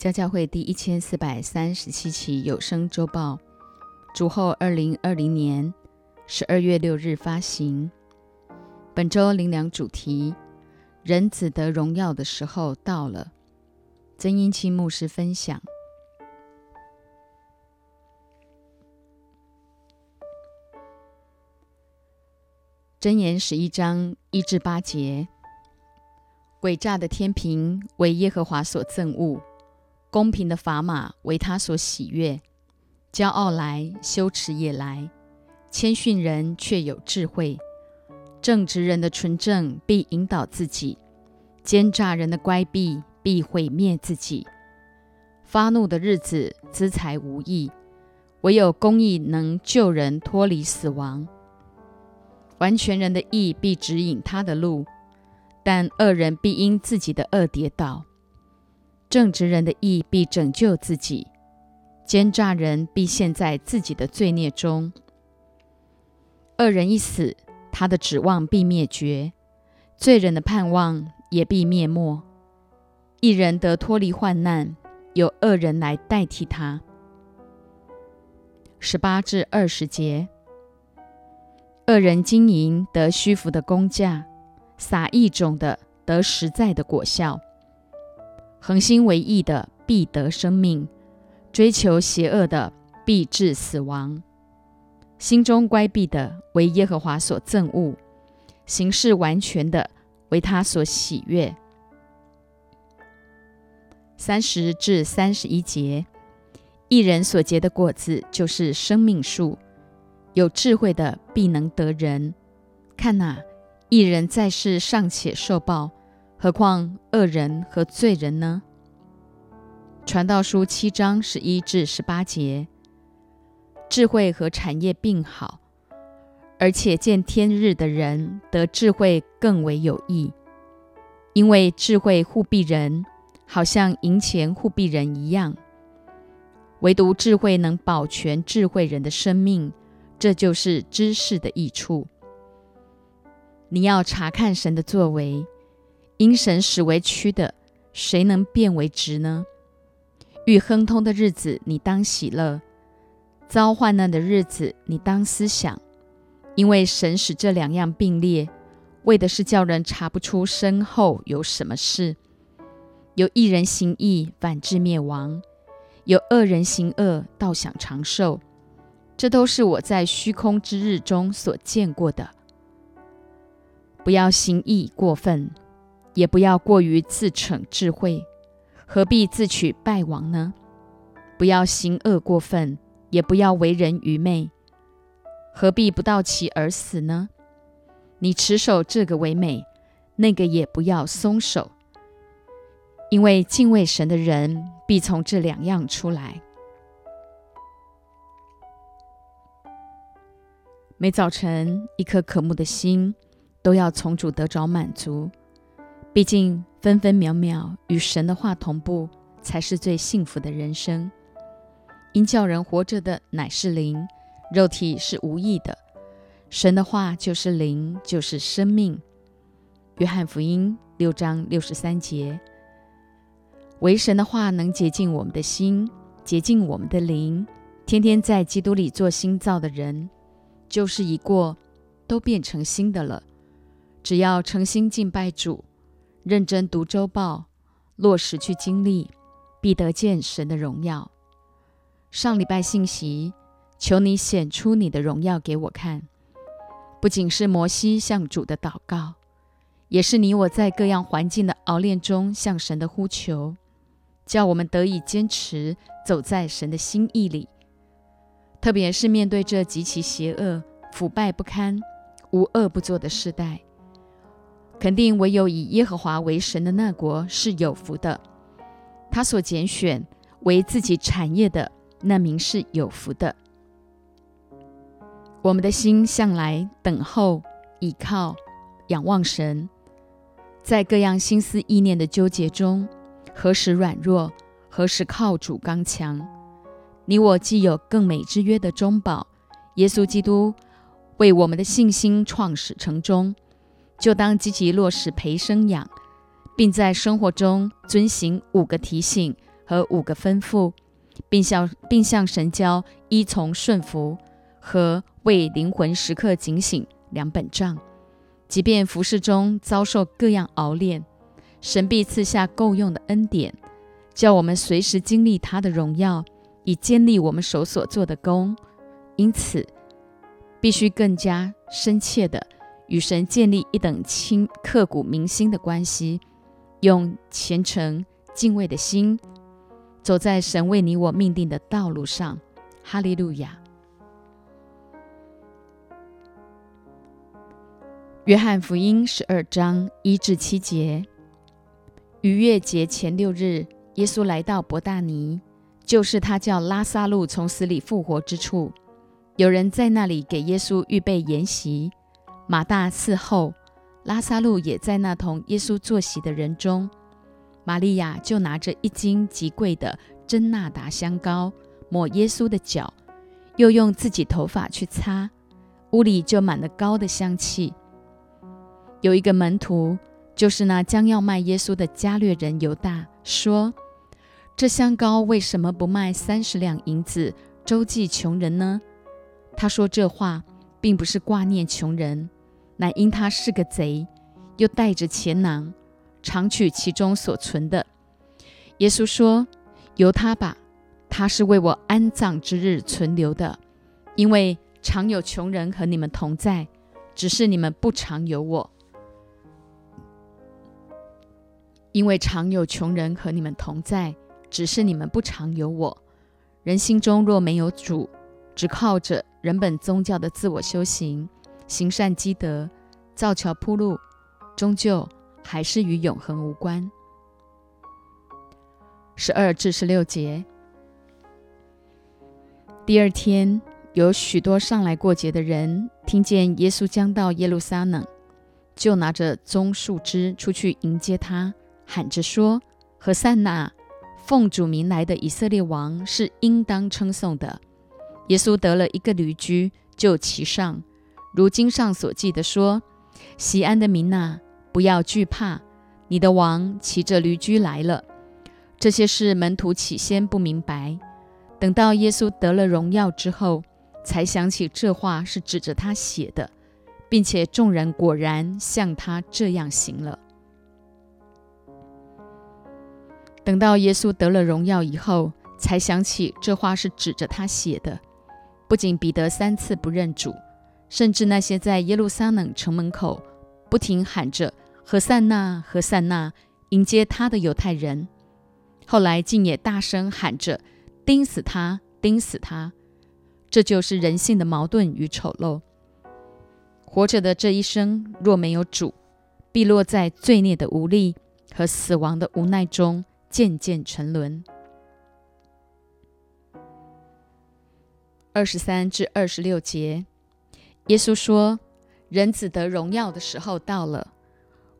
家教会第一千四百三十七期有声周报，主后二零二零年十二月六日发行。本周灵粮主题：人子得荣耀的时候到了。曾英清牧师分享。箴言十一章一至八节：诡诈的天平为耶和华所憎恶，公平的砝码为他所喜悦。骄傲来，羞耻也来；谦逊人却有智慧。正直人的纯正必引导自己，奸诈人的乖僻必毁灭自己。发怒的日子资财无益，唯有公义能救人脱离死亡。完全人的义必指引他的路，但恶人必因自己的恶跌倒。正直人的义必拯救自己，奸诈人必陷在自己的罪孽中。恶人一死，他的指望必灭绝；罪人的盼望也必灭没。一人得脱离患难，有恶人来代替他。十八至二十节。恶人经营得虚浮的工价，撒义种的得实在的果效。恒心为义的必得生命，追求邪恶的必致死亡。心中乖僻的为耶和华所憎恶，行事完全的为他所喜悦。三十至三十一节，一人所结的果子就是生命树。有智慧的必能得人。看哪，一人在世尚且受报，何况恶人和罪人呢？传道书七章十一至十八节：智慧和产业并好，而且见天日的人得智慧更为有益，因为智慧护庇人，好像银钱护庇人一样。唯独智慧能保全智慧人的生命。这就是知识的益处。你要查看神的作为，因神使为曲的，谁能变为直呢？遇亨通的日子，你当喜乐；遭患难的日子，你当思想，因为神使这两样并列，为的是叫人查不出身后有什么事。有一人行义，反致灭亡；有恶人行恶，倒想长寿。这都是我在虚空之日中所见过的。不要行义过分，也不要过于自逞智慧，何必自取败亡呢？不要行恶过分，也不要为人愚昧，何必不到其而死呢？你持守这个为美，那个也不要松手，因为敬畏神的人必从这两样出来。每早晨，一颗渴慕的心都要从主得着满足。毕竟，分分秒秒与神的话同步，才是最幸福的人生。因叫人活着的乃是灵，肉体是无益的。神的话就是灵，就是生命。约翰福音六章六十三节：唯神的话能洁净我们的心，洁净我们的灵。天天在基督里做新造的人。旧事已过，都变成新的了。只要诚心敬拜主，认真读周报，落实去经历，必得见神的荣耀。上礼拜信息，求你显出你的荣耀给我看。不仅是摩西向主的祷告，也是你我在各样环境的熬炼中向神的呼求，叫我们得以坚持走在神的心意里。特别是面对这极其邪恶、腐败不堪、无恶不作的时代，肯定唯有以耶和华为神的那国是有福的。他所拣选为自己产业的那名是有福的。我们的心向来等候、倚靠、仰望神，在各样心思意念的纠结中，何时软弱，何时靠主刚强。你我既有更美之约的中保，耶稣基督为我们的信心创始成终，就当积极落实培生养，并在生活中遵行五个提醒和五个吩咐，并向并向神交依从顺服和为灵魂时刻警醒两本账。即便服饰中遭受各样熬炼，神必赐下够用的恩典，叫我们随时经历他的荣耀，以坚立我们手所做的工。因此，必须更加深切的。与神建立一等亲刻骨铭心的关系，用虔诚敬畏的心走在神为你我命定的道路上。哈利路亚。约翰福音十二章一至七节：逾越节前六日，耶稣来到伯大尼，就是他叫拉萨路从死里复活之处。有人在那里给耶稣预备筵席。马大伺候，拉萨路也在那同耶稣坐席的人中。玛利亚就拿着一斤极贵的真纳达香膏抹耶稣的脚，又用自己头发去擦，屋里就满了膏的香气。有一个门徒，就是那将要卖耶稣的加略人犹大，说：“这香膏为什么不卖三十两银子周济穷人呢？”他说这话，并不是挂念穷人。乃因他是个贼，又带着钱囊，常取其中所存的。耶稣说：“由他吧，他是为我安葬之日存留的。因为常有穷人和你们同在，只是你们不常有我。因为常有穷人和你们同在，只是你们不常有我。人心中若没有主，只靠着人本宗教的自我修行。”行善积德，造桥铺路，终究还是与永恒无关。十二至十六节。第二天，有许多上来过节的人，听见耶稣将到耶路撒冷，就拿着棕树枝出去迎接他，喊着说：“何塞那，奉主名来的以色列王是应当称颂的。”耶稣得了一个驴驹，就骑上。如经上所记的说：“西安的民呐，不要惧怕，你的王骑着驴驹来了。”这些事门徒起先不明白，等到耶稣得了荣耀之后，才想起这话是指着他写的，并且众人果然像他这样行了。等到耶稣得了荣耀以后，才想起这话是指着他写的。不仅彼得三次不认主。甚至那些在耶路撒冷城门口不停喊着“何塞纳，何塞纳”迎接他的犹太人，后来竟也大声喊着“钉死他，钉死他”。这就是人性的矛盾与丑陋。活着的这一生若没有主，必落在罪孽的无力和死亡的无奈中，渐渐沉沦。二十三至二十六节。耶稣说：“人子得荣耀的时候到了。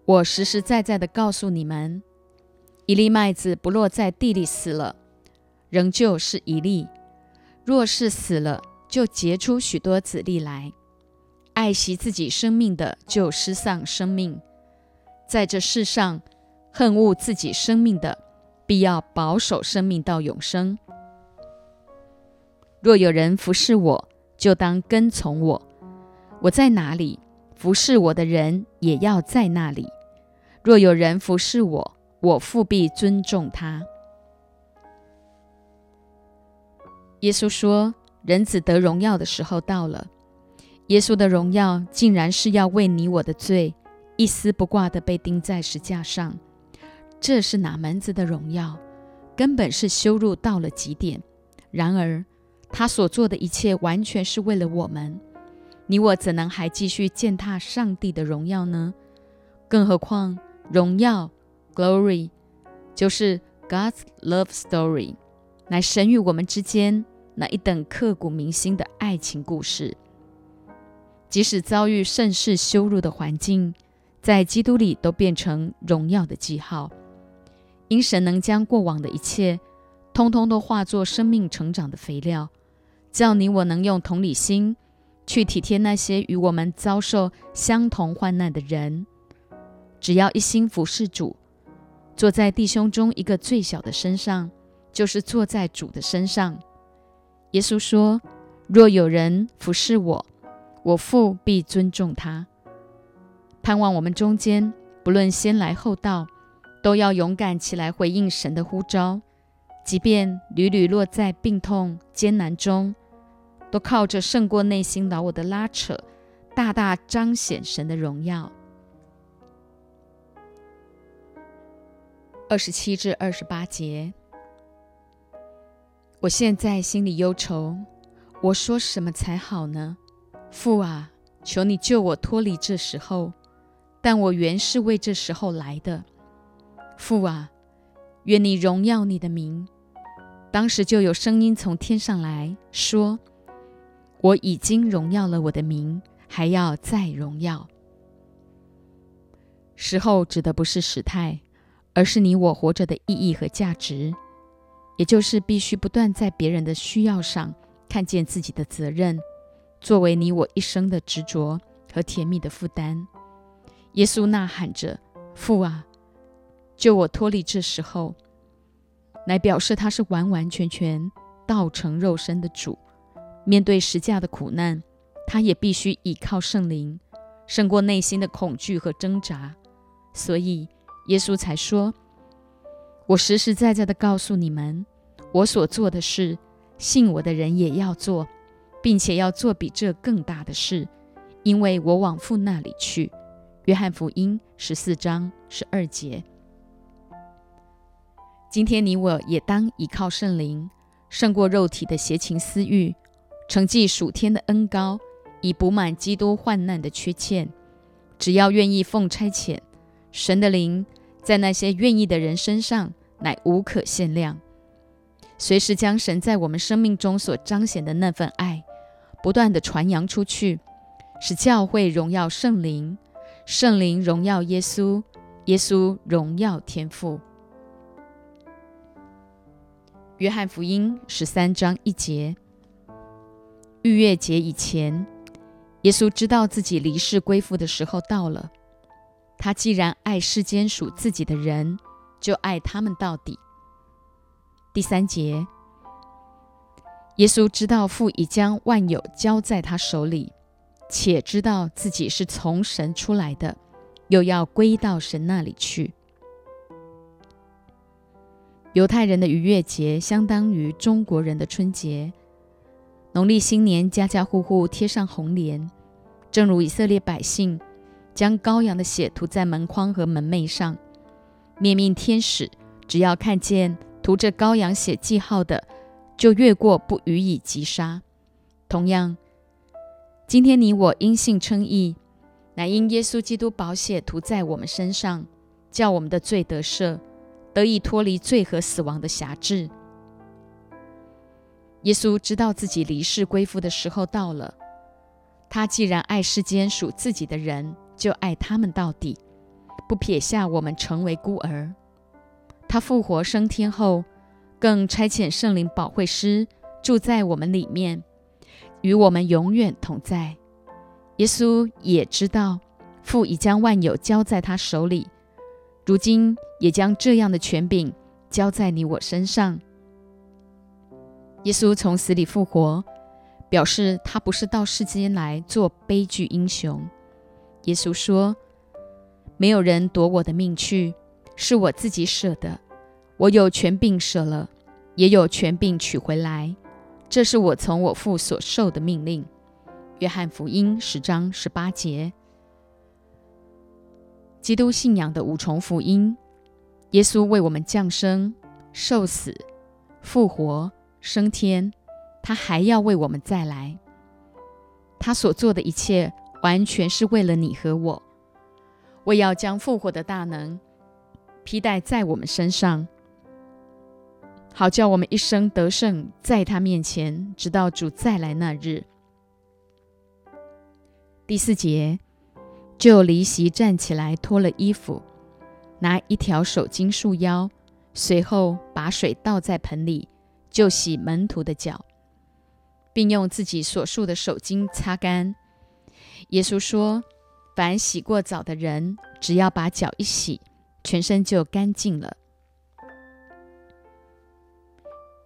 我实实在在的告诉你们，一粒麦子不落在地里死了，仍旧是一粒；若是死了，就结出许多子粒来。爱惜自己生命的，就失丧生命；在这世上恨恶自己生命的，必要保守生命到永生。若有人服侍我，就当跟从我。”我在哪里，服侍我的人也要在那里。若有人服侍我，我复必尊重他。耶稣说：“人子得荣耀的时候到了。”耶稣的荣耀竟然是要为你我的罪，一丝不挂的被钉在石架上。这是哪门子的荣耀？根本是羞辱到了极点。然而，他所做的一切，完全是为了我们。你我怎能还继续践踏上帝的荣耀呢？更何况荣耀 （glory） 就是 God's love story，乃神与我们之间那一等刻骨铭心的爱情故事。即使遭遇盛世羞辱的环境，在基督里都变成荣耀的记号。因神能将过往的一切，通通都化作生命成长的肥料，叫你我能用同理心。去体贴那些与我们遭受相同患难的人，只要一心服侍主，坐在弟兄中一个最小的身上，就是坐在主的身上。耶稣说：“若有人服侍我，我父必尊重他。”盼望我们中间，不论先来后到，都要勇敢起来回应神的呼召，即便屡屡落在病痛艰难中，都靠着胜过内心老我的拉扯，大大彰显神的荣耀。二十七至二十八节，我现在心里忧愁，我说什么才好呢？父啊，求你救我脱离这时候。但我原是为这时候来的，父啊，愿你荣耀你的名。当时就有声音从天上来说：“我已经荣耀了我的名，还要再荣耀。”时候指的不是时态，而是你我活着的意义和价值，也就是必须不断在别人的需要上看见自己的责任，作为你我一生的执着和甜蜜的负担。耶稣呐喊着：“父啊，救我脱离这时候！”来表示他是完完全全道成肉身的主。面对十架的苦难，他也必须倚靠圣灵，胜过内心的恐惧和挣扎。所以耶稣才说：“我实实在在的告诉你们，我所做的事，信我的人也要做，并且要做比这更大的事，因为我往父那里去。”约翰福音十四章十二节。今天你我也当倚靠圣灵，胜过肉体的邪情私欲，承继属天的恩高，以补满基督患难的缺欠。只要愿意奉差遣，神的灵在那些愿意的人身上乃无可限量。随时将神在我们生命中所彰显的那份爱，不断的传扬出去，使教会荣耀圣灵。圣灵荣耀耶稣，耶稣荣耀天父。约翰福音十三章一节：逾越节以前，耶稣知道自己离世归父的时候到了。他既然爱世间属自己的人，就爱他们到底。第三节：耶稣知道父已将万有交在他手里。且知道自己是从神出来的，又要归到神那里去。犹太人的逾越节相当于中国人的春节。农历新年，家家户户贴上红莲，正如以色列百姓将羔羊的血涂在门框和门楣上。灭命天使只要看见涂着羔羊血记号的，就越过，不予以击杀。同样。今天你我因信称义，乃因耶稣基督宝血涂在我们身上，叫我们的罪得赦，得以脱离罪和死亡的辖制。耶稣知道自己离世归父的时候到了，他既然爱世间属自己的人，就爱他们到底，不撇下我们成为孤儿。他复活升天后，更差遣圣灵保惠师住在我们里面。与我们永远同在。耶稣也知道父已将万有交在他手里，如今也将这样的权柄交在你我身上。耶稣从死里复活，表示他不是到世间来做悲剧英雄。耶稣说：“没有人夺我的命去，是我自己舍的。我有权柄舍了，也有权柄取回来。”这是我从我父所受的命令，《约翰福音》十章十八节。基督信仰的五重福音：耶稣为我们降生、受死、复活、升天，他还要为我们再来。他所做的一切，完全是为了你和我，为要将复活的大能披戴在我们身上。好叫我们一生得胜，在他面前，直到主再来那日。第四节，就离席站起来，脱了衣服，拿一条手巾束腰，随后把水倒在盆里，就洗门徒的脚，并用自己所束的手巾擦干。耶稣说：“凡洗过澡的人，只要把脚一洗，全身就干净了。”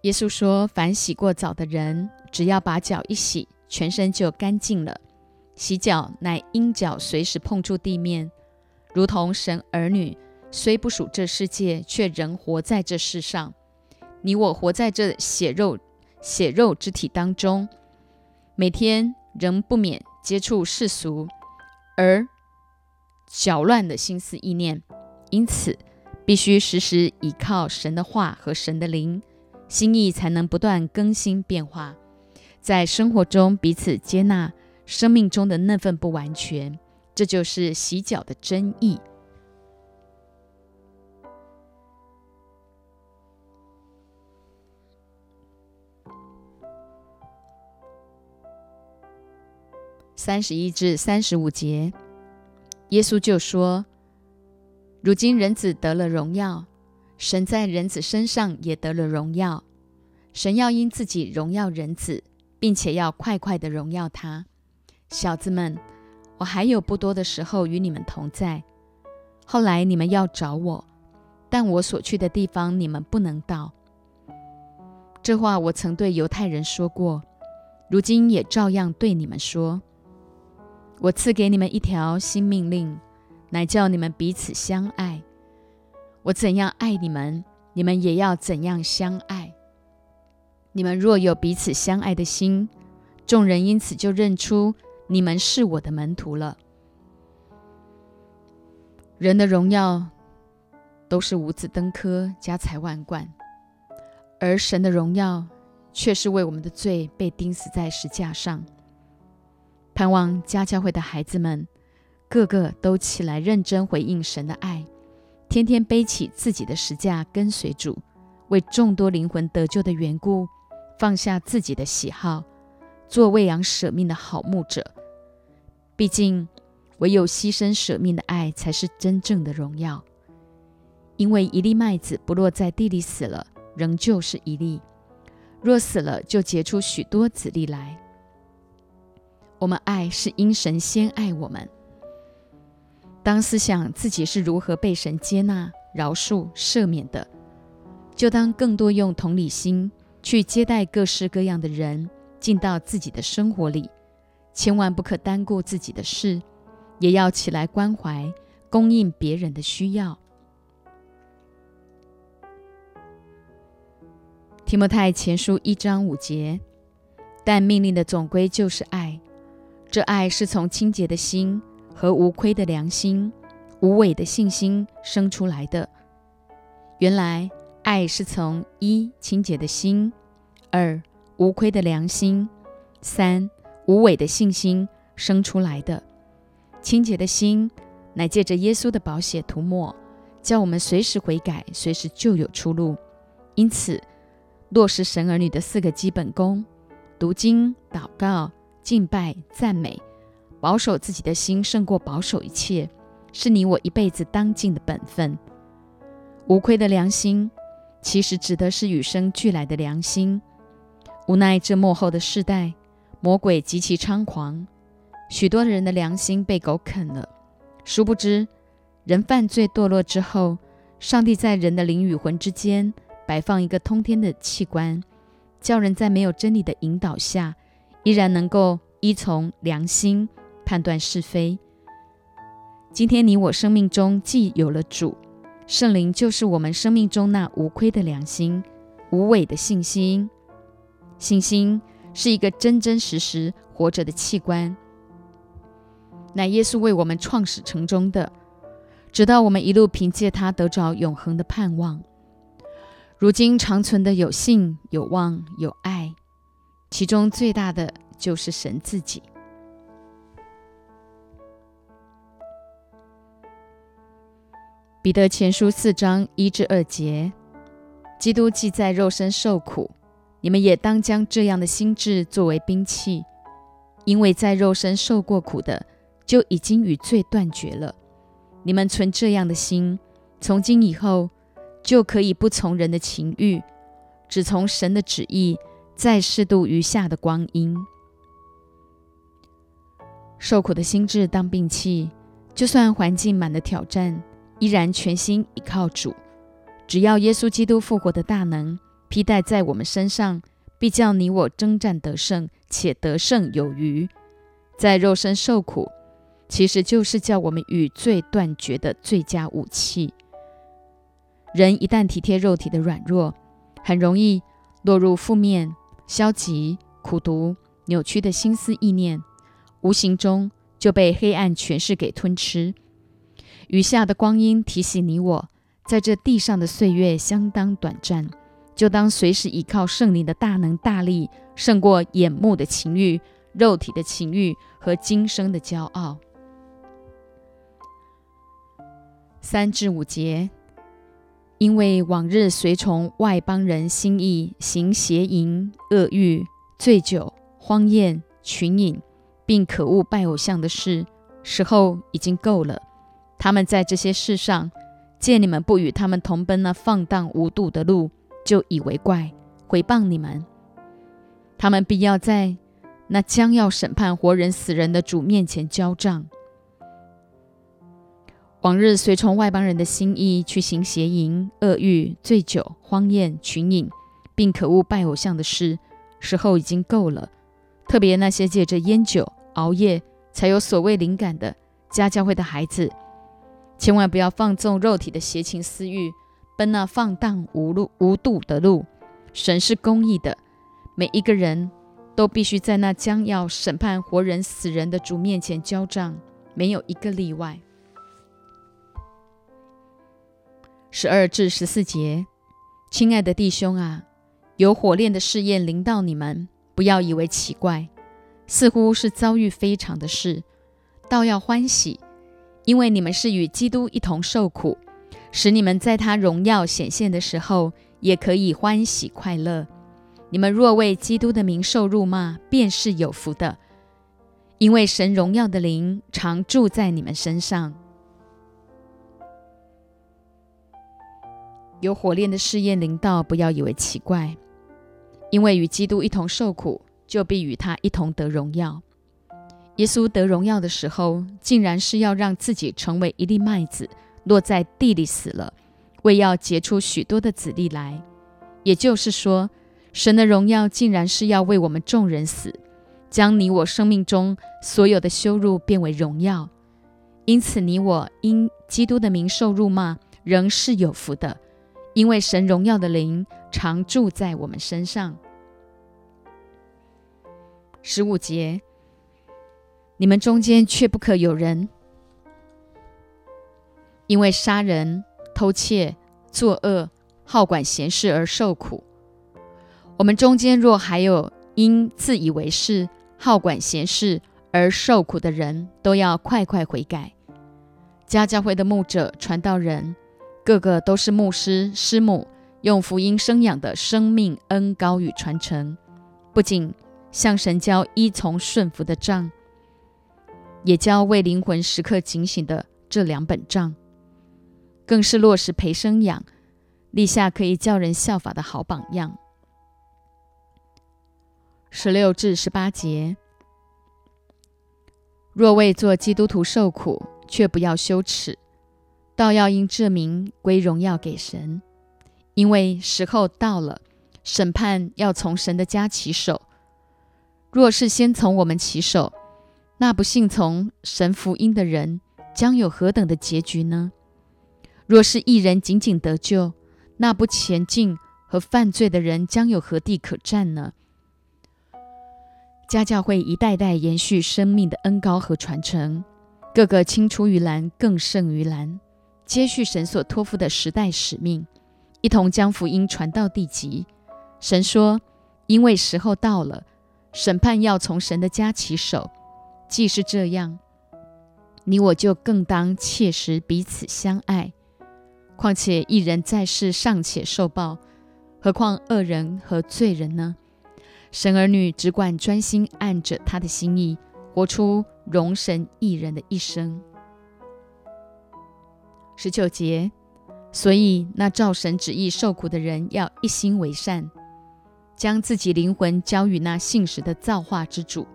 耶稣说：“凡洗过澡的人，只要把脚一洗，全身就干净了。洗脚乃因脚随时碰触地面，如同神儿女虽不属这世界，却仍活在这世上。你我活在这血肉血肉之体当中，每天仍不免接触世俗而搅乱的心思意念，因此必须时时倚靠神的话和神的灵。”心意才能不断更新变化，在生活中彼此接纳生命中的那份不完全，这就是洗脚的真意。三十一至三十五节，耶稣就说：“如今人子得了荣耀。”神在人子身上也得了荣耀，神要因自己荣耀人子，并且要快快的荣耀他。小子们，我还有不多的时候与你们同在，后来你们要找我，但我所去的地方你们不能到。这话我曾对犹太人说过，如今也照样对你们说。我赐给你们一条新命令，乃叫你们彼此相爱。我怎样爱你们，你们也要怎样相爱。你们若有彼此相爱的心，众人因此就认出你们是我的门徒了。人的荣耀都是五子登科、家财万贯，而神的荣耀却是为我们的罪被钉死在石架上。盼望家教会的孩子们，个个都起来认真回应神的爱。天天背起自己的石架跟随主，为众多灵魂得救的缘故，放下自己的喜好，做喂养舍命的好牧者。毕竟，唯有牺牲舍命的爱，才是真正的荣耀。因为一粒麦子不落在地里死了，仍旧是一粒；若死了，就结出许多子粒来。我们爱是因神先爱我们。当思想自己是如何被神接纳、饶恕、赦免的，就当更多用同理心去接待各式各样的人进到自己的生活里。千万不可单顾自己的事，也要起来关怀、供应别人的需要。提摩太前书一章五节，但命令的总归就是爱，这爱是从清洁的心。和无亏的良心、无伪的信心生出来的。原来爱是从一清洁的心，二无亏的良心，三无伪的信心生出来的。清洁的心乃借着耶稣的宝血涂抹，叫我们随时悔改，随时就有出路。因此，落实神儿女的四个基本功：读经、祷告、敬拜、赞美。保守自己的心胜过保守一切，是你我一辈子当尽的本分。无愧的良心，其实指的是与生俱来的良心。无奈这幕后的世代，魔鬼极其猖狂，许多人的良心被狗啃了。殊不知，人犯罪堕落之后，上帝在人的灵与魂之间摆放一个通天的器官，叫人在没有真理的引导下，依然能够依从良心。判断是非。今天你我生命中既有了主，圣灵就是我们生命中那无亏的良心、无伪的信心。信心是一个真真实实活着的器官，乃耶稣为我们创始成终的，直到我们一路凭借它得着永恒的盼望。如今长存的有信、有望、有爱，其中最大的就是神自己。彼得前书四章一至二节，基督既在肉身受苦，你们也当将这样的心智作为兵器，因为在肉身受过苦的，就已经与罪断绝了。你们存这样的心，从今以后就可以不从人的情欲，只从神的旨意，再适度余下的光阴。受苦的心智当兵器，就算环境满了挑战。依然全心倚靠主，只要耶稣基督复活的大能披戴在我们身上，必叫你我征战得胜，且得胜有余。在肉身受苦，其实就是叫我们与罪断绝的最佳武器。人一旦体贴肉体的软弱，很容易落入负面、消极、苦毒、扭曲的心思意念，无形中就被黑暗权势给吞吃。余下的光阴提醒你我，在这地上的岁月相当短暂，就当随时依靠圣灵的大能大力，胜过眼目的情欲、肉体的情欲和今生的骄傲。三至五节。因为往日随从外邦人心意行邪淫、恶欲、醉酒、荒宴、群饮，并可恶拜偶像的事，时候已经够了。他们在这些事上，见你们不与他们同奔那放荡无度的路，就以为怪，回谤你们。他们必要在那将要审判活人死人的主面前交账。往日随从外邦人的心意去行邪淫、恶欲、醉酒、荒宴、群饮，并可恶拜偶像的事，时候已经够了。特别那些借着烟酒、熬夜才有所谓灵感的家教会的孩子，千万不要放纵肉体的邪情私欲，奔那放荡无路无度的路。神是公义的，每一个人都必须在那将要审判活人死人的主面前交账，没有一个例外。十二至十四节，亲爱的弟兄啊，有火炼的试验临到你们，不要以为奇怪，似乎是遭遇非常的事，倒要欢喜，因为你们是与基督一同受苦，使你们在他荣耀显现的时候，也可以欢喜快乐。你们若为基督的名受辱骂，便是有福的，因为神荣耀的灵常住在你们身上。有火炼的试验临到，不要以为奇怪，因为与基督一同受苦，就必与他一同得荣耀。耶稣得荣耀的时候，竟然是要让自己成为一粒麦子，落在地里死了，为要结出许多的子粒来。也就是说，神的荣耀竟然是要为我们众人死，将你我生命中所有的羞辱变为荣耀。因此，你我因基督的名受辱骂，仍是有福的。因为神荣耀的灵常住在我们身上。十五节，你们中间却不可有人因为杀人、偷窃、作恶、好管闲事而受苦。我们中间若还有因自以为是、好管闲事而受苦的人，都要快快悔改。家教会的牧者、传道人。个个都是牧师师母用福音生养的生命恩高与传承，不仅向神教依从顺服的账，也教为灵魂时刻警醒的这两本账，更是落实陪生养，立下可以叫人效法的好榜样。十六至十八节，若为做基督徒受苦，却不要羞耻。倒要因这名归荣耀给神，因为时候到了，审判要从神的家起手。若是先从我们起手，那不信从神福音的人将有何等的结局呢？若是一人仅仅得救，那不前进和犯罪的人将有何地可占呢？家教会一代代延续生命的恩高和传承，个个青出于蓝，更胜于蓝。接续神所托付的时代使命，一同将福音传到地极。神说：“因为时候到了，审判要从神的家起手。既是这样，你我就更当切实彼此相爱。况且一人在世尚且受报，何况恶人和罪人呢？神儿女只管专心按着他的心意，活出容神一人的一生。”十九节，所以那照神旨意受苦的人要一心为善，将自己灵魂交与那信实的造化之主。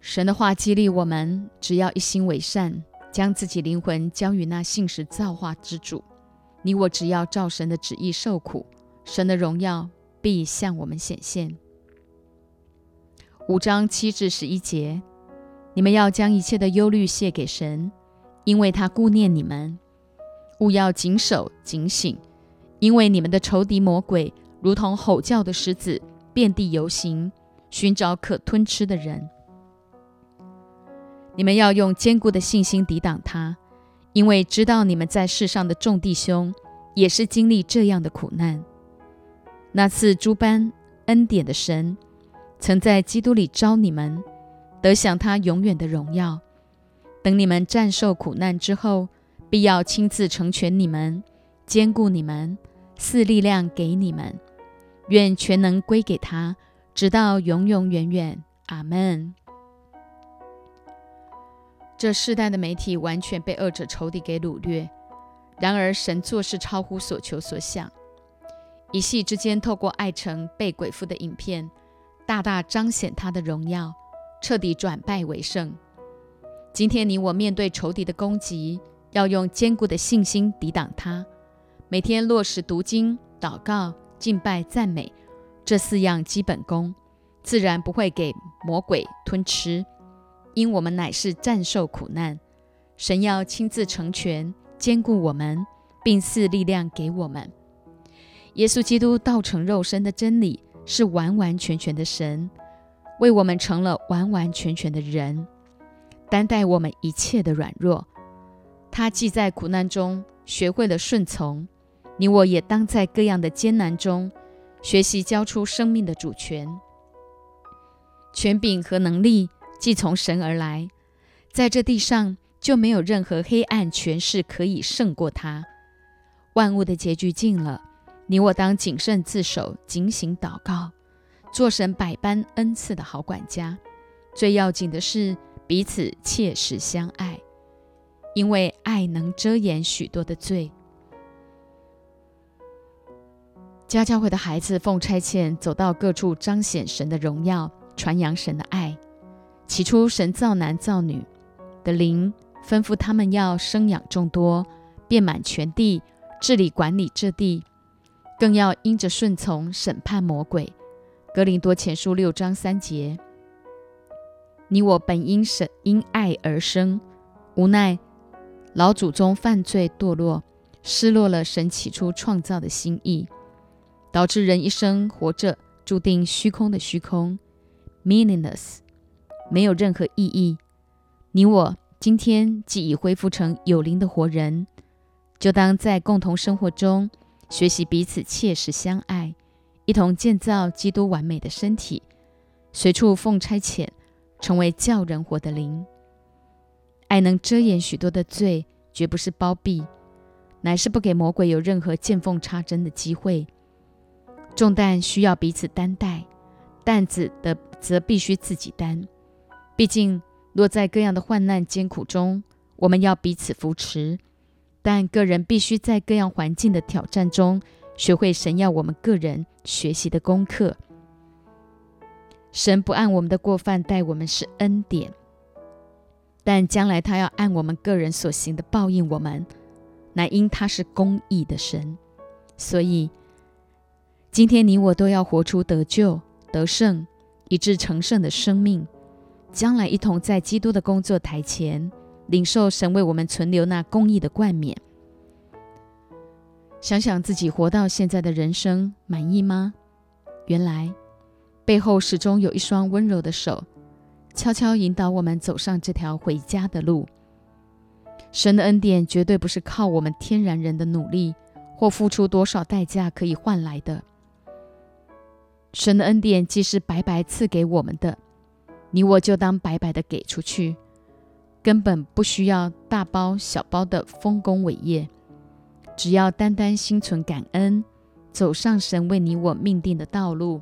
神的话激励我们，只要一心为善，将自己灵魂交与那信实造化之主，你我只要照神的旨意受苦，神的荣耀必向我们显现。五章七至十一节，你们要将一切的忧虑卸给神，因为他顾念你们。勿要谨守警醒，因为你们的仇敌魔鬼如同吼叫的狮子，遍地游行，寻找可吞吃的人。你们要用坚固的信心抵挡他。因为知道你们在世上的众弟兄也是经历这样的苦难，那次诸般恩典的神，曾在基督里招你们，得享他永远的荣耀。等你们战胜苦难之后，必要亲自成全你们，兼顾你们，赐力量给你们。愿全能归给他，直到永永远远。阿门。这世代的媒体完全被恶者仇敌给掳掠，然而神做事超乎所求所想，一夕之间透过爱城被鬼附的影片，大大彰显他的荣耀，彻底转败为胜。今天你我面对仇敌的攻击，要用坚固的信心抵挡他，每天落实读经、祷告、敬拜、赞美这四样基本功，自然不会给魔鬼吞吃。因我们乃是战胜苦难，神要亲自成全、兼顾我们，并赐力量给我们。耶稣基督道成肉身的真理是完完全全的神，为我们成了完完全全的人，担待我们一切的软弱。他既在苦难中学会了顺从，你我也当在各样的艰难中学习交出生命的主权、权柄和能力。既从神而来，在这地上就没有任何黑暗权势可以胜过他。万物的结局近了，你我当谨慎自守，警醒祷告，做神百般恩赐的好管家。最要紧的是彼此切实相爱，因为爱能遮掩许多的罪。家教会的孩子奉差遣走到各处，彰显神的荣耀，传扬神的爱。起初，神造男造女的灵吩咐他们要生养众多，遍满全地，治理管理这地，更要因着顺从审判魔鬼。格林多前书六章三节：你我本因神因爱而生，无奈老祖宗犯罪堕落，失落了神起初创造的心意，导致人一生活着注定虚空的虚空，meaningless。没有任何意义。你我今天既已恢复成有灵的活人，就当在共同生活中学习彼此切实相爱，一同建造基督完美的身体，随处奉差遣，成为叫人活的灵。爱能遮掩许多的罪，绝不是包庇，乃是不给魔鬼有任何见缝插针的机会。重担需要彼此担待，担子的则必须自己担。毕竟，落在各样的患难艰苦中，我们要彼此扶持。但个人必须在各样环境的挑战中，学会神要我们个人学习的功课。神不按我们的过犯待我们是恩典，但将来他要按我们个人所行的报应我们，乃因他是公义的神。所以，今天你我都要活出得救、得胜，以致成圣的生命。将来一同在基督的工作台前，领受神为我们存留那公义的冠冕。想想自己活到现在的人生，满意吗？原来背后始终有一双温柔的手，悄悄引导我们走上这条回家的路。神的恩典绝对不是靠我们天然人的努力或付出多少代价可以换来的。神的恩典既是白白赐给我们的。你我就当白白的给出去，根本不需要大包小包的丰功伟业，只要单单心存感恩，走上神为你我命定的道路。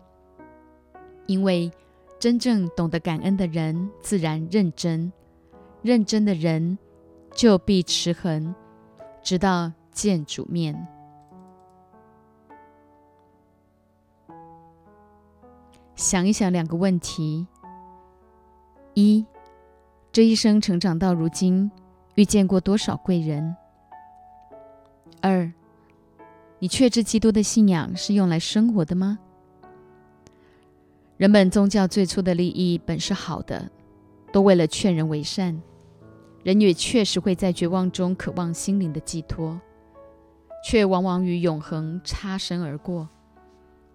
因为真正懂得感恩的人，自然认真；认真的人，就必持恒，直到见主面。想一想两个问题。一，这一生成长到如今，遇见过多少贵人？二，你确知基督的信仰是用来生活的吗？人本宗教最初的利益本是好的，都为了劝人为善。人也确实会在绝望中渴望心灵的寄托，却往往与永恒擦身而过。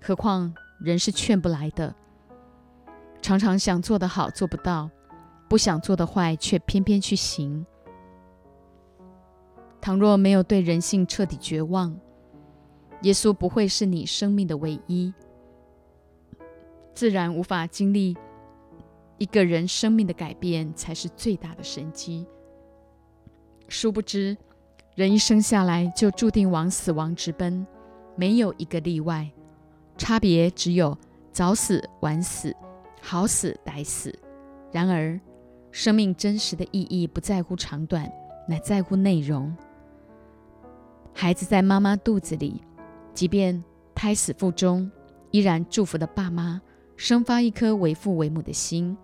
何况人是劝不来的，常常想做的好做不到，不想做的坏却偏偏去行。倘若没有对人性彻底绝望，耶稣不会是你生命的唯一，自然无法经历一个人生命的改变，才是最大的神机。殊不知，人一生下来就注定往死亡直奔，没有一个例外。差别只有早死晚死，好死歹死。然而，生命真实的意义不在乎长短，乃在乎内容。孩子在妈妈肚子里，即便胎死腹中，依然祝福的爸妈，生发一颗为父为母的心，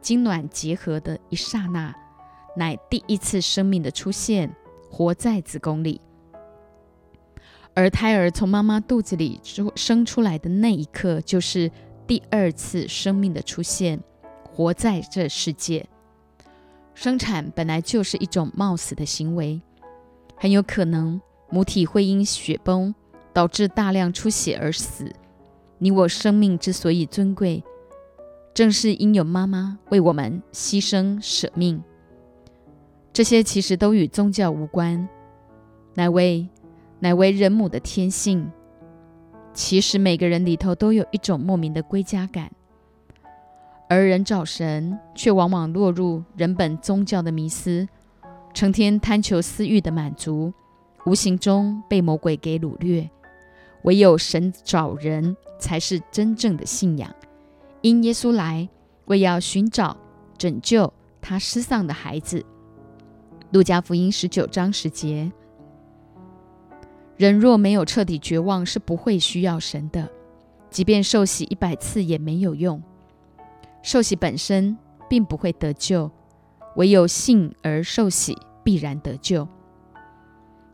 精卵结合的一刹那。乃第一次生命的出现，活在子宫里；而胎儿从妈妈肚子里出生出来的那一刻，就是第二次生命的出现，活在这世界。生产本来就是一种冒死的行为，很有可能母体会因血崩导致大量出血而死。你我生命之所以尊贵，正是因有妈妈为我们牺牲舍命。这些其实都与宗教无关，乃为乃为人母的天性。其实每个人里头都有一种莫名的归家感，而人找神，却往往落入人本宗教的迷思，成天贪求私欲的满足，无形中被魔鬼给掳掠。唯有神找人，才是真正的信仰。因耶稣来，为要寻找拯救他失丧的孩子。路加福音十九章十节：人若没有彻底绝望，是不会需要神的。即便受洗一百次也没有用。受洗本身并不会得救，唯有信而受洗，必然得救。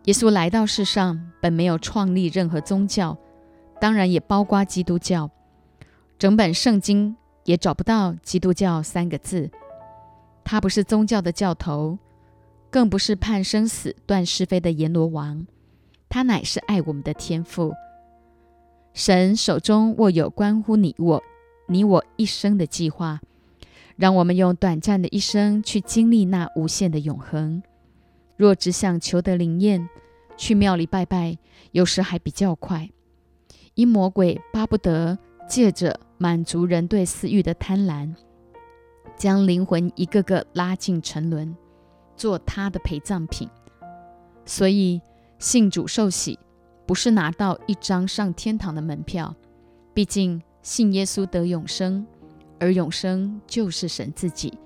耶稣来到世上，本没有创立任何宗教，当然也包括基督教。整本圣经也找不到“基督教”三个字。他不是宗教的教头。更不是判生死、断是非的阎罗王，他乃是爱我们的天父。神手中握有关乎你我、你我一生的计划，让我们用短暂的一生去经历那无限的永恒。若只想求得灵验，去庙里拜拜，有时还比较快。因魔鬼巴不得借着满足人对私欲的贪婪，将灵魂一个个拉进沉沦。做他的陪葬品，所以信主受洗不是拿到一张上天堂的门票。毕竟信耶稣得永生，而永生就是神自己。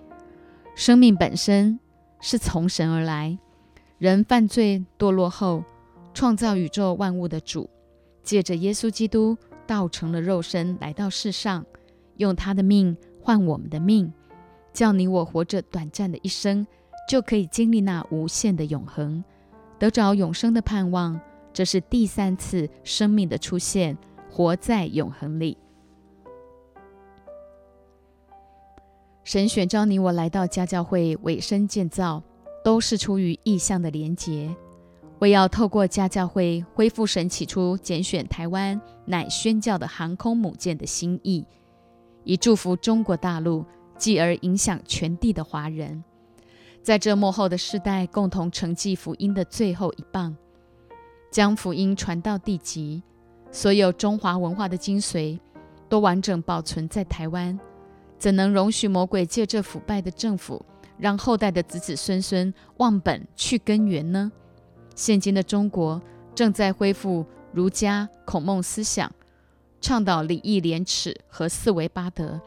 生命本身是从神而来。人犯罪堕落后，创造宇宙万物的主，借着耶稣基督道成了肉身来到世上，用他的命换我们的命，叫你我活着短暂的一生。就可以经历那无限的永恒，得着永生的盼望。这是第三次生命的出现，活在永恒里。神选召你我来到家教会委身建造，都是出于意向的连结，为要透过家教会恢复神起初拣选台湾乃宣教的航空母舰的心意，以祝福中国大陆，继而影响全地的华人。在这幕后的世代，共同承继福音的最后一棒，将福音传到地极，所有中华文化的精髓都完整保存在台湾，怎能容许魔鬼借这腐败的政府，让后代的子子孙孙忘本去根源呢？现今的中国正在恢复儒家孔孟思想，倡导礼义廉耻和四维八德，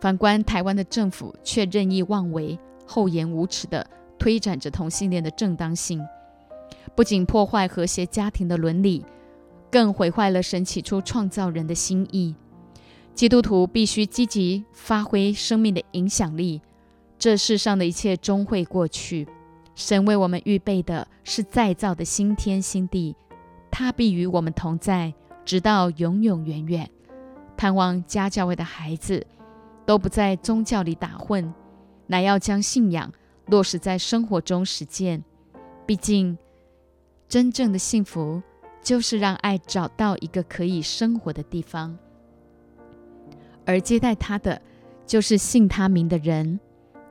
反观台湾的政府却任意妄为。厚颜无耻地推展着同性恋的正当性，不仅破坏和谐家庭的伦理，更毁坏了神起初创造人的心意。基督徒必须积极发挥生命的影响力。这世上的一切终会过去，神为我们预备的是再造的新天新地，他必与我们同在，直到永永远远。盼望家教会的孩子都不在宗教里打混，乃要将信仰落实在生活中实践。毕竟，真正的幸福就是让爱找到一个可以生活的地方，而接待他的就是信他名的人，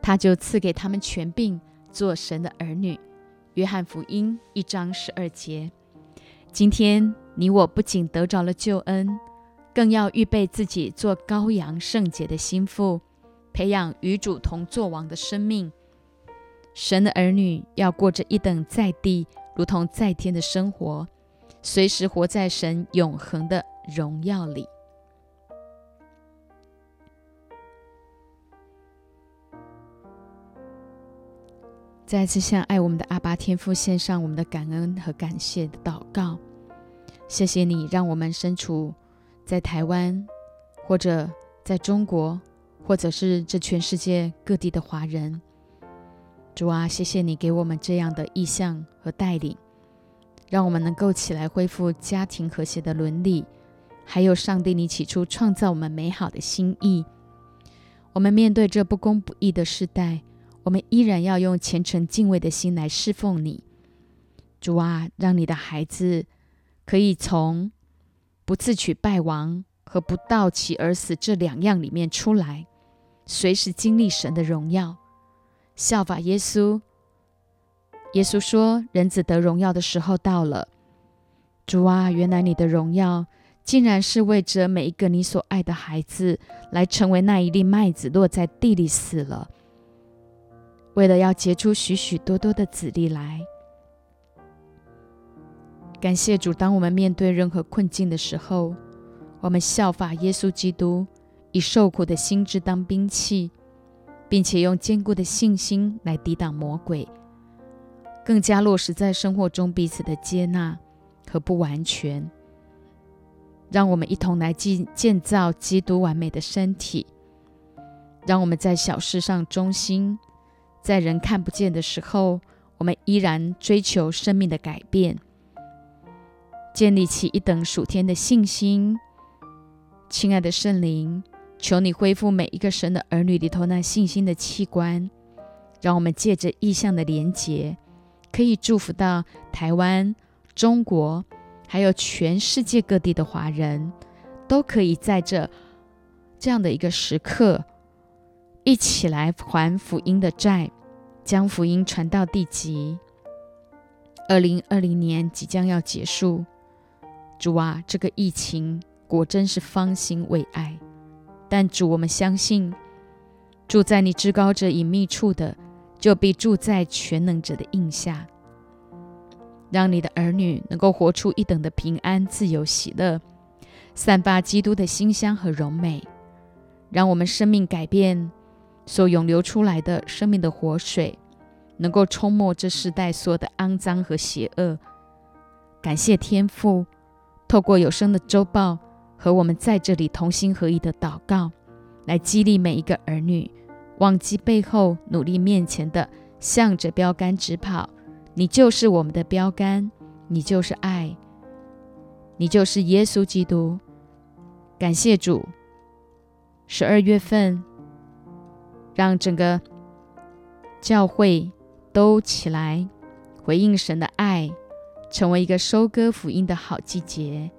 他就赐给他们权柄，做神的儿女。约翰福音一章十二节。今天你我不仅得着了救恩，更要预备自己做羔羊圣洁的心腹，培养与主同作王的生命。神的儿女要过着一等在地如同在天的生活，随时活在神永恒的荣耀里。再次向爱我们的阿巴天父献上我们的感恩和感谢的祷告。谢谢你，让我们身处在台湾，或者在中国，或者是这全世界各地的华人。主啊，谢谢你给我们这样的意向和带领，让我们能够起来恢复家庭和谐的伦理，还有上帝你起初创造我们美好的心意。我们面对这不公不义的时代。我们依然要用虔诚敬畏的心来侍奉你，主啊，让你的孩子可以从不自取败亡和不道其而死这两样里面出来，随时经历神的荣耀，效法耶稣。耶稣说：“人子得荣耀的时候到了。”主啊，原来你的荣耀竟然是为着每一个你所爱的孩子，来成为那一粒麦子落在地里死了。为了要结出许许多多的子粒来，感谢主。当我们面对任何困境的时候，我们效法耶稣基督，以受苦的心智当兵器，并且用坚固的信心来抵挡魔鬼，更加落实在生活中彼此的接纳和不完全。让我们一同来建建造基督完美的身体，让我们在小事上忠心。在人看不见的时候，我们依然追求生命的改变，建立起一等属天的信心。亲爱的圣灵，求你恢复每一个神的儿女里头那信心的器官，让我们借着意象的连结，可以祝福到台湾、中国，还有全世界各地的华人，都可以在这这样的一个时刻。一起来还福音的债，将福音传到地极。二零二零年即将要结束，主啊，这个疫情果真是方兴未艾。但主，我们相信，住在你至高者隐秘处的，就必住在全能者的印下。让你的儿女能够活出一等的平安、自由、喜乐，散发基督的馨香和荣美，让我们生命改变。所涌流出来的生命的活水，能够冲没这世代所有的肮脏和邪恶。感谢天父，透过有声的周报和我们在这里同心合一的祷告，来激励每一个儿女，忘记背后，努力面前的，向着标杆直跑。你就是我们的标杆，你就是爱，你就是耶稣基督。感谢主，十二月份。让整个教会都起来回应神的爱，成为一个收割福音的好季节。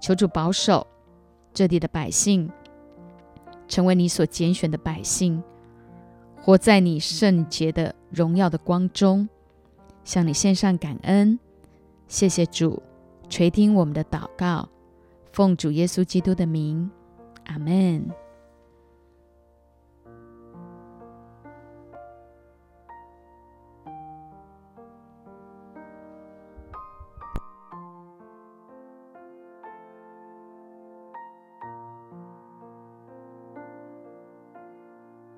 求主保守这里的百姓，成为你所拣选的百姓，活在你圣洁的荣耀的光中。向你献上感恩，谢谢主垂听我们的祷告，奉主耶稣基督的名，阿门。